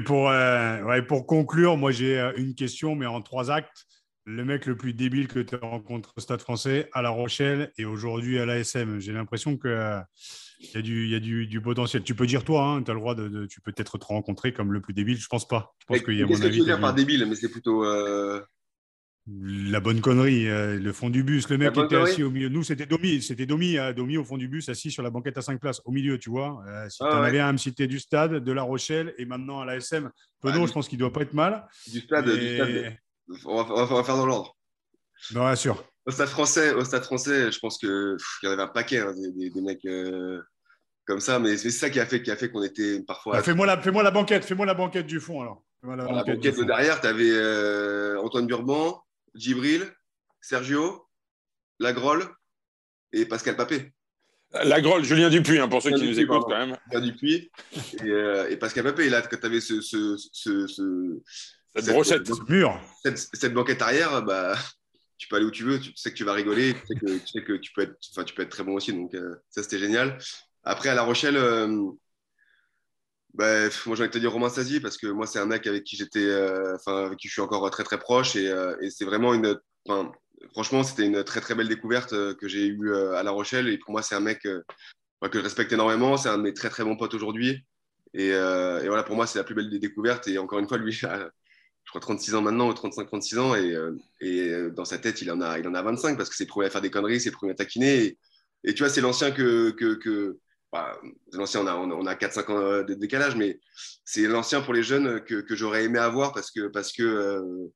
Speaker 1: pour, euh, pour conclure, moi j'ai euh, une question, mais en trois actes. Le mec le plus débile que tu as rencontré au Stade français, à La Rochelle et aujourd'hui à l'ASM. J'ai l'impression qu'il euh, y a, du, y a du, du, potentiel. Tu peux dire toi, hein, tu as le droit de, tu peux peut-être te rencontrer comme le plus débile. Je pense pas. Je pense
Speaker 3: qu'il y a Qu'est-ce que tu veux dire par débile? Mais c'est plutôt.
Speaker 1: La bonne connerie, euh, le fond du bus, le mec qui était assis au milieu. Nous, c'était Domi, c'était Domi, euh, Domi au fond du bus, assis sur la banquette à 5 places, au milieu, tu vois. Euh, si ah, tu en avais un à me citer du stade, de La Rochelle et maintenant à la SM, Penaud, je pense qu'il ne doit pas être mal.
Speaker 3: Du stade, du stade. On, va, on, va, faire dans l'ordre.
Speaker 1: Non, bien sûr.
Speaker 3: Au stade français, au stade français, je pense qu'il y en avait un paquet, hein, des, des, mecs comme ça, mais c'est ça qui a fait, qui a fait qu'on était parfois.
Speaker 1: Bah, fais-moi la, fais la banquette, fais-moi la banquette du fond alors.
Speaker 3: La, la, banquette, de derrière, tu avais Antoine Burban, Djibril, Sergio, Lagrolle et Pascal Papé.
Speaker 2: Lagrolle, Julien Dupuis, hein, pour ceux qui nous écoutent quand même.
Speaker 3: Julien Dupuis et, euh, et, Pascal Papé. Et là, quand tu avais ce, ce, ce,
Speaker 2: cette, cette brochette,
Speaker 1: ce mur,
Speaker 3: cette, cette, banquette arrière, bah, tu peux aller où tu veux, tu sais que tu vas rigoler, tu sais que tu, peux, être, tu peux être très bon aussi. Donc, euh, ça, c'était génial. Après, à La Rochelle, euh, bah, moi, j'ai envie de te dire Romain Sazi parce que moi, c'est un mec avec qui j'étais, euh, enfin, avec qui je suis encore très très proche et, et c'est vraiment une franchement, c'était une très très belle découverte euh, que j'ai eue euh, à La Rochelle. Et pour moi, c'est un mec euh, que je respecte énormément. C'est un de mes très très bons potes aujourd'hui. Et, voilà, pour moi, c'est la plus belle des découvertes. Et encore une fois, lui, (laughs) je crois 36 ans maintenant, ou 35-36 ans. Et, dans sa tête, il en, a, il en a 25 parce que c'est le premier à faire des conneries, c'est le premier à taquiner. Et, tu vois, c'est l'ancien que. que, bah, l'ancien, on a, on a 4-5 ans de décalage, mais c'est l'ancien pour les jeunes que, que j'aurais aimé avoir parce que, parce que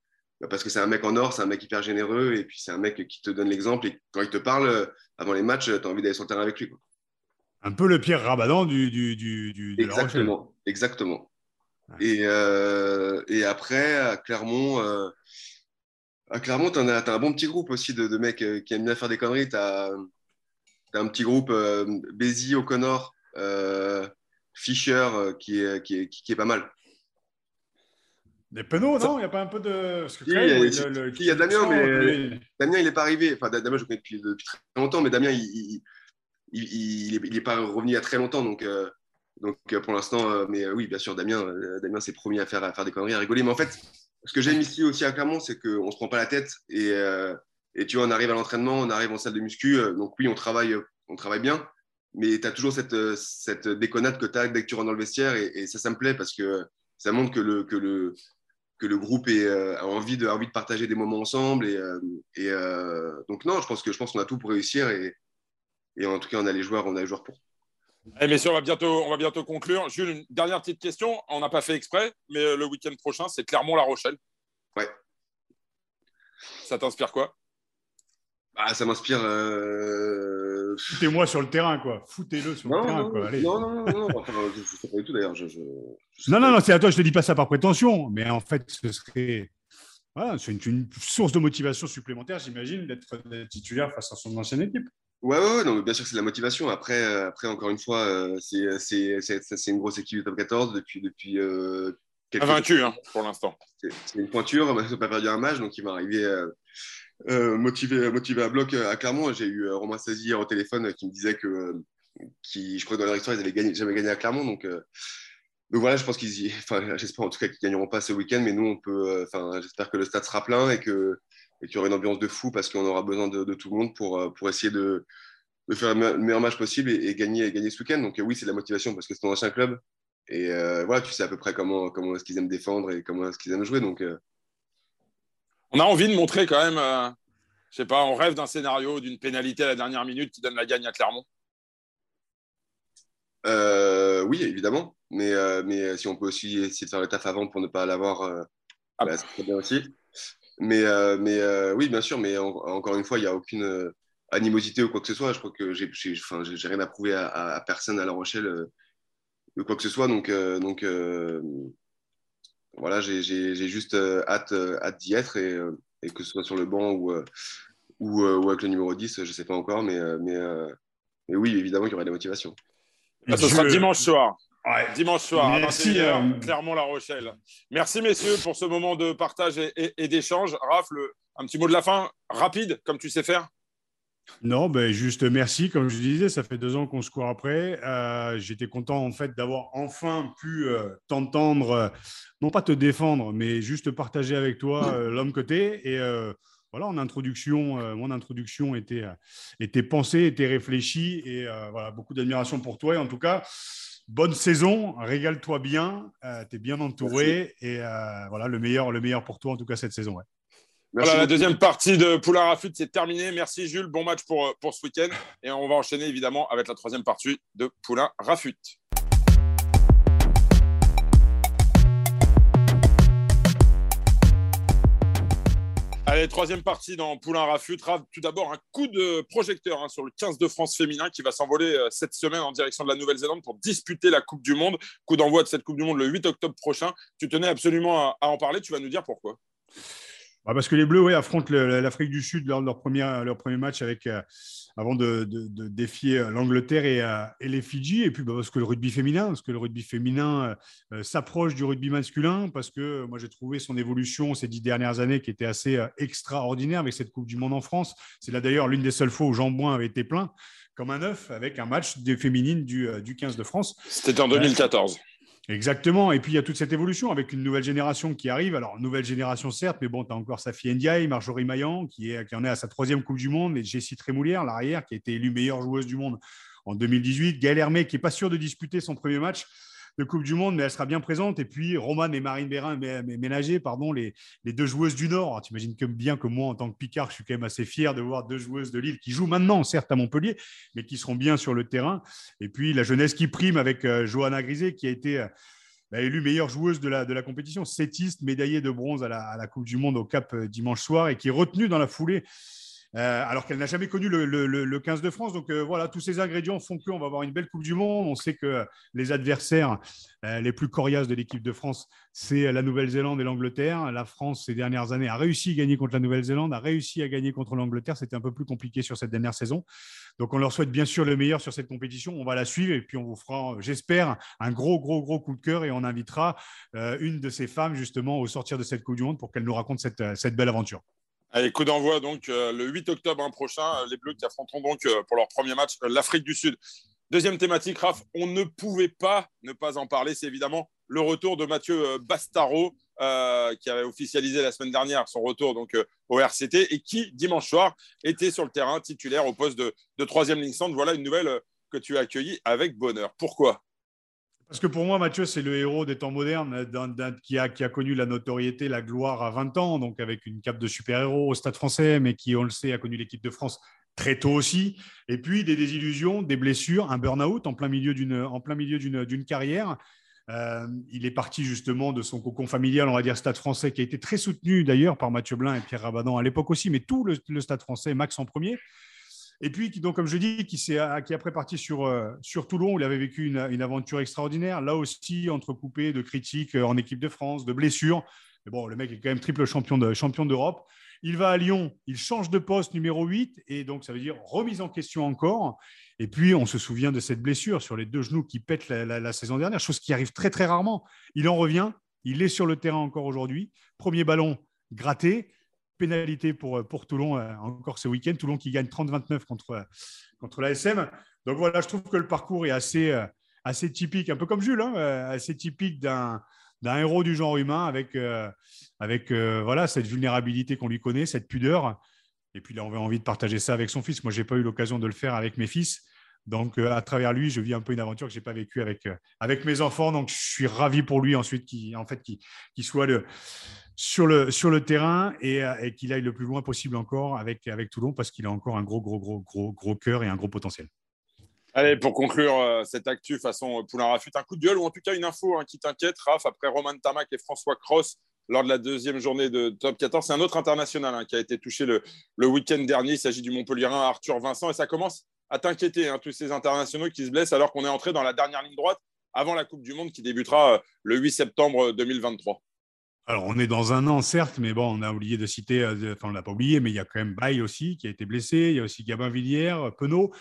Speaker 3: parce que c'est un mec en or, c'est un mec hyper généreux, et puis c'est un mec qui te donne l'exemple, et quand il te parle euh, avant les matchs, tu as envie d'aller sur le terrain avec lui.
Speaker 1: Un peu le Pierre Rabadan du, du, du,
Speaker 3: Exactement, exactement. Et, euh, et, après, à Clermont, euh, à Clermont, tu as, un bon petit groupe aussi de, de, mecs qui aiment bien faire des conneries. Tu as, un petit groupe, Bézi, O'Connor, Fischer, qui est, qui, est, qui est pas mal.
Speaker 1: Des penaux, non? Il n'y a pas un peu de.
Speaker 3: il, y a, Damien, mais Damien, il n'est pas arrivé. Enfin, Damien, je le connais depuis, très longtemps, mais Damien, il n'est pas revenu il y a très longtemps. Donc, euh, donc euh, pour l'instant, euh, mais oui, bien sûr, Damien, Damien s'est promis à faire, faire des conneries, à rigoler. Mais en fait, ce que j'aime ici aussi à Clermont, c'est qu'on ne se prend pas la tête. Et, et tu vois, on arrive à l'entraînement, on arrive en salle de muscu. donc, oui, on travaille, on travaille bien. Mais tu as toujours cette, cette déconnade que tu as dès que tu rentres dans le vestiaire. Et, ça, ça me plaît parce que ça montre que le, que le, que le groupe euh, a envie de, envie de partager des moments ensemble. Et, euh, euh, donc, non, je pense que je pense qu'on a tout pour réussir. Et, et, en tout cas, on a les joueurs, on a les joueurs pour.
Speaker 2: Eh messieurs, on va, bientôt, on va bientôt conclure. Jules, une dernière petite question. On n'a pas fait exprès, mais le week-end prochain, c'est Clermont-La Rochelle.
Speaker 3: Ouais.
Speaker 2: Ça t'inspire quoi?
Speaker 3: Bah, Ça m'inspire.
Speaker 1: Foutez-moi sur le terrain, quoi. Foutez-le sur le terrain, quoi.
Speaker 3: Non, non, non, non. je ne sais pas du tout, d'ailleurs. Je,
Speaker 1: non, non, non, c'est à toi, je ne te dis pas ça par prétention, mais en fait, ce serait. Voilà, c'est une, source de motivation supplémentaire, j'imagine, d'être titulaire face à son ancienne équipe.
Speaker 3: Ouais, ouais, non, bien sûr que c'est la motivation. Après, euh, après encore une fois, euh, c'est une grosse équipe de top 14 depuis. depuis
Speaker 2: euh, vaincu, hein, pour l'instant.
Speaker 3: C'est une pointure, on n'a pas perdu un match, donc il va arriver euh, motivé, motivé à bloc à Clermont. J'ai eu Romain Sazi au téléphone qui me disait que, qui, je crois que dans leur histoire, ils n'avaient gagné, jamais gagné à Clermont. Donc, donc voilà, je pense qu'ils, enfin, j'espère en tout cas qu'ils gagneront pas ce week-end, mais nous, on peut, euh, enfin, j'espère que le stade sera plein et que et qu'il y aura une ambiance de fou parce qu'on aura besoin de, tout le monde pour, euh, pour essayer de, de faire le meilleur match possible et, gagner, et gagner ce week-end. Donc oui, c'est de la motivation parce que c'est ton ancien club et voilà, tu sais à peu près comment, comment est-ce qu'ils aiment défendre et comment est-ce qu'ils aiment jouer. Donc,
Speaker 2: On a envie de montrer quand même, je sais pas, on rêve d'un scénario, d'une pénalité à la dernière minute qui donne la gagne à Clermont.
Speaker 3: oui, évidemment. Mais, mais si on peut aussi essayer de faire le taf avant pour ne pas l'avoir, ah. bah, c'est très bien aussi. Mais, mais oui, bien sûr, mais encore une fois, il n'y a aucune animosité ou quoi que ce soit. Je crois que j'ai rien à prouver à, personne à La Rochelle euh, de quoi que ce soit. Donc, euh, donc euh, voilà, j'ai juste hâte, hâte d'y être et, et, que ce soit sur le banc ou, ou, ou avec le numéro 10, je ne sais pas encore, mais, mais, mais oui, évidemment, il y aura des motivations.
Speaker 2: Ah, ce sera dimanche soir. Dimanche soir, Merci, Clermont-La Rochelle. Merci, messieurs, pour ce moment de partage et, d'échange. Raph, un petit mot de la fin, rapide, comme tu sais faire
Speaker 1: non, ben juste merci. Comme je disais, ça fait deux ans qu'on se court après. Euh, j'étais content en fait d'avoir enfin pu euh, t'entendre, euh, non pas te défendre, mais juste partager avec toi l'homme côté. Et voilà, en introduction, mon introduction était, était pensée, était réfléchie. Et voilà, beaucoup d'admiration pour toi. Et en tout cas, bonne saison, régale-toi bien. tu es bien entouré. Et voilà, le meilleur, le meilleur pour toi en tout cas cette saison.
Speaker 2: voilà, la deuxième partie de Poulain Rafut, c'est terminé. Merci Jules, bon match pour, euh, pour ce week-end. Et on va enchaîner évidemment avec la troisième partie de Poulain Rafut. Allez, troisième partie dans Poulain Rafut. Tout d'abord, un coup de projecteur hein, sur le 15 de France féminin qui va s'envoler euh, cette semaine en direction de la Nouvelle-Zélande pour disputer la Coupe du Monde. Coup d'envoi de cette Coupe du Monde le 8 octobre prochain. Tu tenais absolument à en parler. Tu vas nous dire pourquoi?
Speaker 1: Bah, parce que les Bleus affrontent l'Afrique du Sud lors de leur premier, leur premier match avec, euh, avant de, défier euh, l'Angleterre et, euh, et, les Fidji. Et puis bah, parce que le rugby féminin, parce que le rugby féminin s'approche du rugby masculin, parce que moi j'ai trouvé son évolution ces dix dernières années qui était assez extraordinaire avec cette Coupe du Monde en France. C'est là d'ailleurs l'une des seules fois où Jean Bouin avait été plein comme un œuf avec un match des féminines du, du 15 de France.
Speaker 2: C'était en 2014.
Speaker 1: Exactement. Et puis, il y a toute cette évolution avec une nouvelle génération qui arrive. Alors, nouvelle génération, certes, mais bon, tu as encore Safi Ndiaye, Marjorie Maillan, qui en est à sa troisième Coupe du Monde, et Jessie Trémoulière, l'arrière, qui a été élue meilleure joueuse du monde en 2018. Gaël Hermé, qui n'est pas sûr de disputer son premier match de Coupe du Monde, mais elle sera bien présente. Et puis Romane et Marine Bérin ménagé, pardon, les, les, deux joueuses du Nord. Tu imagines bien que moi, en tant que Picard, je suis quand même assez fier de voir deux joueuses de Lille qui jouent maintenant, certes à Montpellier, mais qui seront bien sur le terrain. Et puis la jeunesse qui prime avec euh, Johanna Grisé, qui a été euh, bah, élue meilleure joueuse de la, de la compétition, sétiste, médaillée de bronze à la, à la Coupe du Monde au Cap euh, dimanche soir et qui est retenue dans la foulée euh, alors qu'elle n'a jamais connu le, 15 de France. Donc euh, voilà, tous ces ingrédients font qu'on va avoir une belle Coupe du Monde. On sait que les adversaires euh, les plus coriaces de l'équipe de France, c'est la Nouvelle-Zélande et l'Angleterre. La France, ces dernières années, a réussi à gagner contre la Nouvelle-Zélande, a réussi à gagner contre l'Angleterre. C'était un peu plus compliqué sur cette dernière saison. Donc on leur souhaite bien sûr le meilleur sur cette compétition. On va la suivre et puis on vous fera, j'espère, un gros, gros, gros coup de cœur et on invitera une de ces femmes justement au sortir de cette Coupe du Monde pour qu'elle nous raconte cette belle aventure.
Speaker 2: Allez, coup d'envoi donc euh, le 8 octobre hein, prochain, euh, les Bleus qui affronteront donc euh, pour leur premier match l'Afrique du Sud. Deuxième thématique, Raph, on ne pouvait pas ne pas en parler, c'est évidemment le retour de Mathieu Bastaro, qui avait officialisé la semaine dernière son retour donc au RCT et qui dimanche soir était sur le terrain titulaire au poste de, de troisième ligne centre. Voilà une nouvelle que tu as accueillie avec bonheur. Pourquoi?
Speaker 1: Parce que pour moi, Mathieu, c'est le héros des temps modernes, qui, a, connu la notoriété, la gloire à 20 ans, donc avec une cape de super-héros au Stade français, mais qui, on le sait, a connu l'équipe de France très tôt aussi. Et puis des désillusions, des blessures, un burn-out en plein milieu d'une carrière. Euh, il est parti justement de son cocon familial, on va dire Stade français, qui a été très soutenu d'ailleurs par Mathieu Blin et Pierre Rabadan à l'époque aussi, mais tout le, le Stade français, Max en premier. Et puis, donc, comme je dis, qui, qui est après parti sur, euh, sur Toulon, où il avait vécu une, aventure extraordinaire. Là aussi, entrecoupé de critiques euh, en équipe de France, de blessures. Mais bon, le mec est quand même triple champion de, champion d'Europe. Il va à Lyon, il change de poste numéro 8, et donc ça veut dire remise en question encore. Et puis, on se souvient de cette blessure sur les deux genoux qui pètent la, la saison dernière, chose qui arrive très, très rarement. Il en revient, il est sur le terrain encore aujourd'hui. Premier ballon gratté pénalité pour, euh, pour Toulon euh, encore ce week-end. Toulon qui gagne 30-29 contre, euh, contre l'ASM. Donc voilà, je trouve que le parcours est assez, assez typique, un peu comme Jules, hein, assez typique d'un d'un héros du genre humain avec, avec voilà, cette vulnérabilité qu'on lui connaît, cette pudeur. Et puis on avait envie de partager ça avec son fils. Moi, je n'ai pas eu l'occasion de le faire avec mes fils. Donc, à travers lui, je vis un peu une aventure que je n'ai pas vécue avec, avec mes enfants. Donc, je suis ravi pour lui ensuite qu'il en fait, soit le, sur, le, terrain et, et qu'il aille le plus loin possible encore avec, avec Toulon parce qu'il a encore un gros, gros, gros, gros, gros cœur et un gros potentiel.
Speaker 2: Allez, pour conclure euh, cette actu façon euh, Poulain Rafut, un coup de gueule ou en tout cas une info hein, qui t'inquiète, Raph, après Roman Tamac et François Cross lors de la deuxième journée de top 14. C'est un autre international hein, qui a été touché le, week-end dernier. Il s'agit du Montpellierin Arthur Vincent et ça commence à t'inquiéter, hein, tous ces internationaux qui se blessent alors qu'on est entré dans la dernière ligne droite avant la Coupe du Monde qui débutera euh, le 8 septembre 2023.
Speaker 1: Alors, on est dans un an, certes, mais bon, on a oublié de citer, enfin, on l'a pas oublié, mais il y a quand même Baye aussi qui a été blessé. Il y a aussi Gabin Villière, Penaud.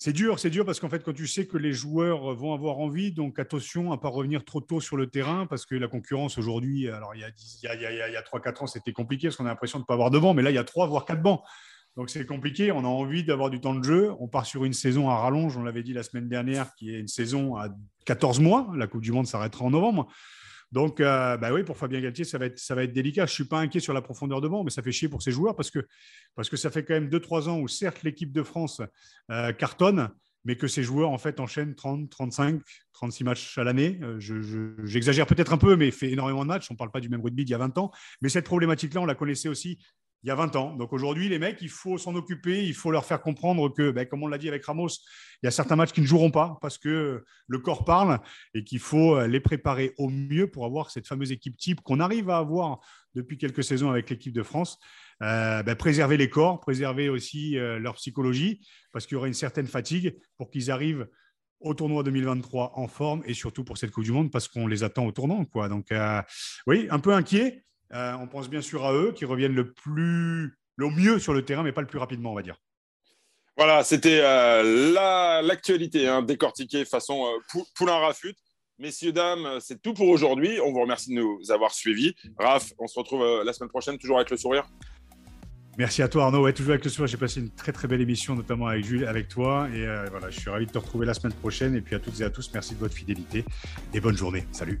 Speaker 1: C'est dur, c'est dur parce qu'en fait, quand tu sais que les joueurs vont avoir envie, donc attention à ne pas revenir trop tôt sur le terrain parce que la concurrence aujourd'hui, alors il y a, il y a, a 3-4 ans, c'était compliqué parce qu'on a l'impression de ne pas avoir de banc, mais là, il y a 3 voire 4 bancs. Donc c'est compliqué, on a envie d'avoir du temps de jeu. On part sur une saison à rallonge, on l'avait dit la semaine dernière, qui est une saison à 14 mois. La Coupe du Monde s'arrêtera en novembre. Donc, euh, bah oui, pour Fabien Galtier, ça va être, ça va être délicat. Je ne suis pas inquiet sur la profondeur de banc, mais ça fait chier pour ces joueurs parce que, parce que ça fait quand même 2-3 ans où, certes, l'équipe de France euh, cartonne, mais que ces joueurs, en fait, enchaînent 30, 35, 36 matchs à l'année. Euh, j'exagère peut-être un peu, mais fait énormément de matchs. On ne parle pas du même rugby d'il y a 20 ans. Mais cette problématique-là, on la connaissait aussi il y a 20 ans. Donc aujourd'hui, les mecs, il faut s'en occuper, il faut leur faire comprendre que, ben, comme on l'a dit avec Ramos, il y a certains matchs qui ne joueront pas parce que le corps parle et qu'il faut euh, les préparer au mieux pour avoir cette fameuse équipe type qu'on arrive à avoir depuis quelques saisons avec l'équipe de France. Euh, ben, préserver les corps, préserver aussi euh, leur psychologie parce qu'il y aura une certaine fatigue pour qu'ils arrivent au tournoi 2023 en forme et surtout pour cette Coupe du Monde parce qu'on les attend au tournant. Donc, oui, un peu inquiet. Euh, on pense bien sûr à eux qui reviennent le plus, le mieux sur le terrain, mais pas le plus rapidement, on va dire.
Speaker 2: Voilà, c'était euh, l'actualité hein, décortiquée façon euh, poulain rafut. Messieurs, dames, c'est tout pour aujourd'hui. On vous remercie de nous avoir suivis. Raph, on se retrouve la semaine prochaine, toujours avec le sourire.
Speaker 1: Merci à toi Arnaud. Ouais, toujours avec le sourire. J'ai passé une très très belle émission, notamment avec Jules, avec toi. Et voilà, je suis ravi de te retrouver la semaine prochaine. Et puis à toutes et à tous, merci de votre fidélité et bonne journée. Salut.